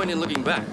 point in looking back,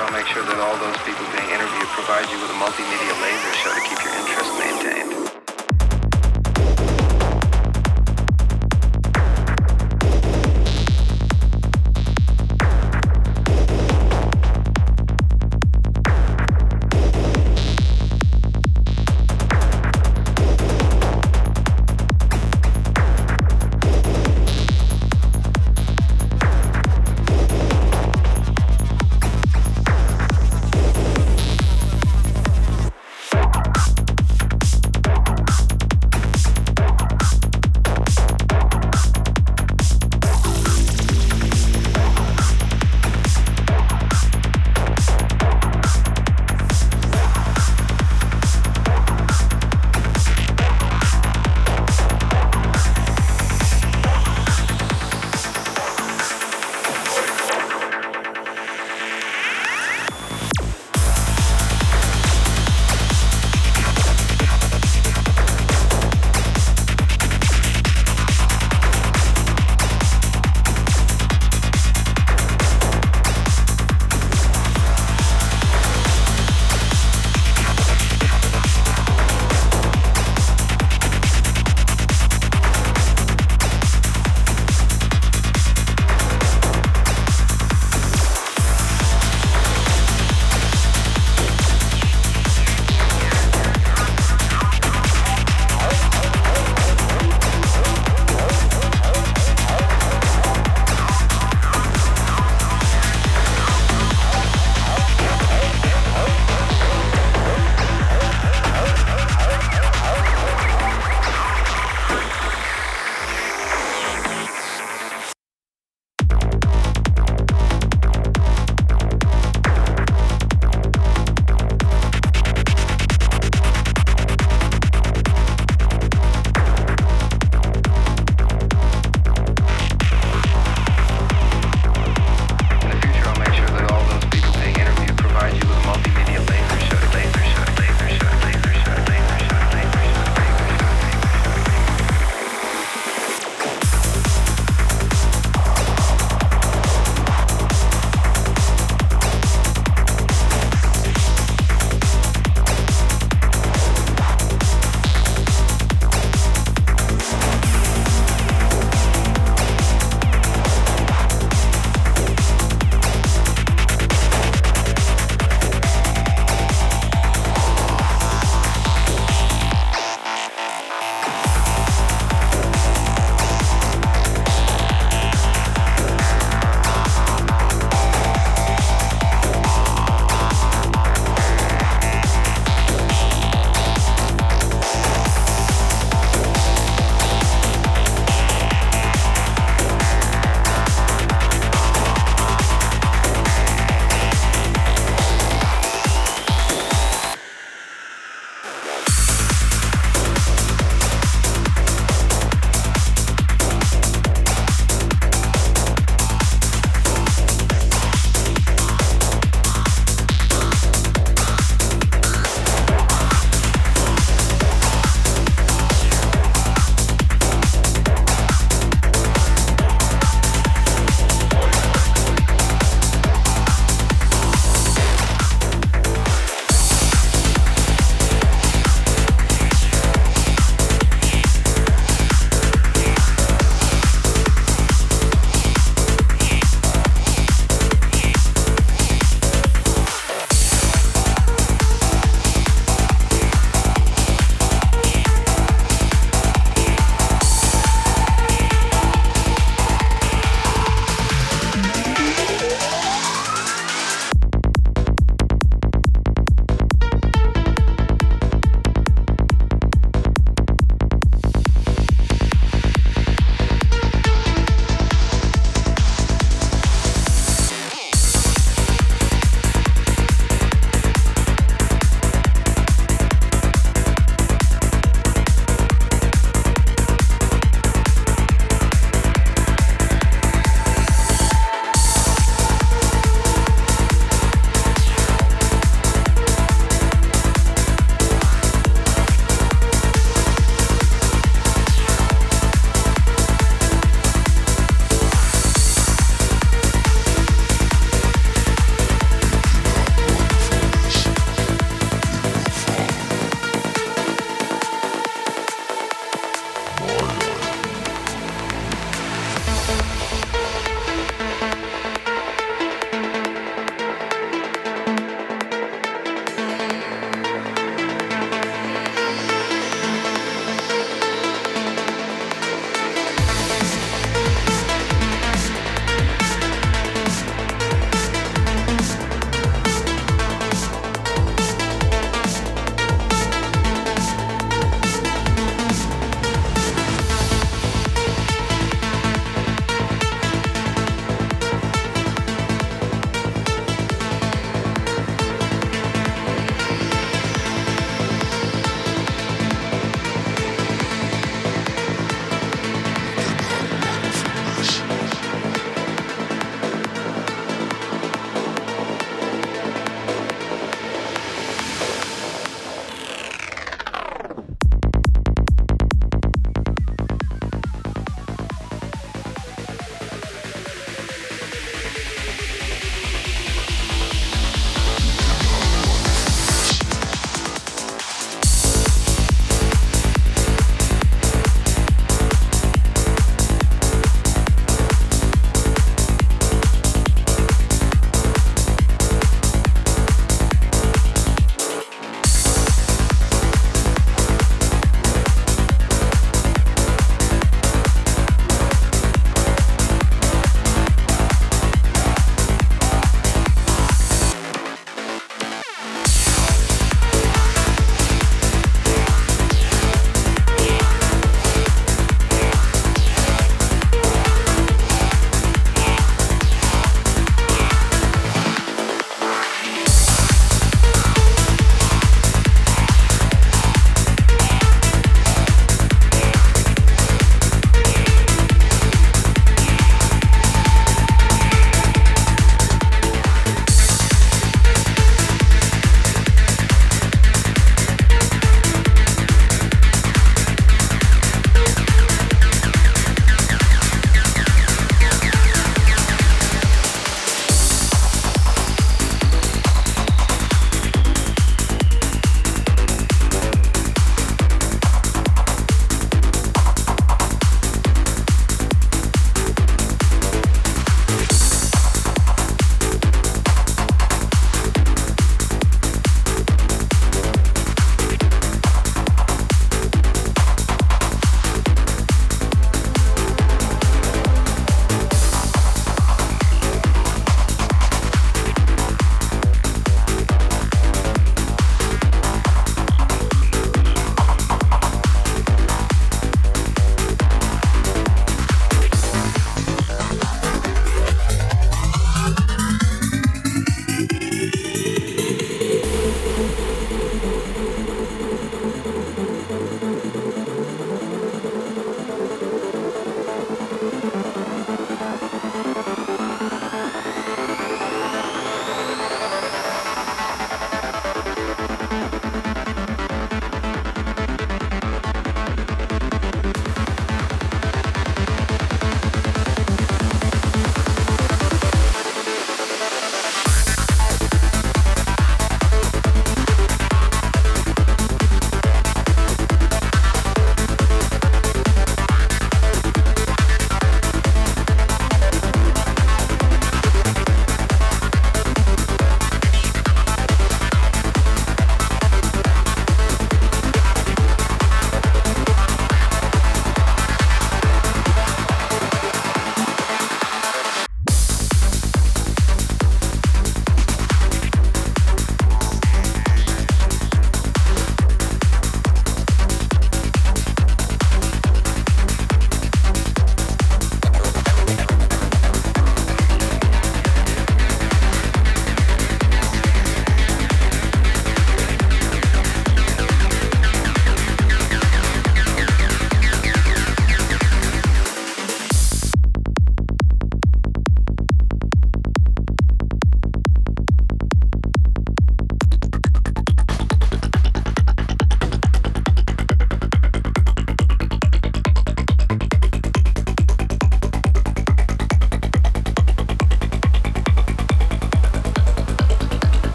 sure I'll make sure that all those people being interviewed provide you with a multimedia laser show to keep your interest maintained.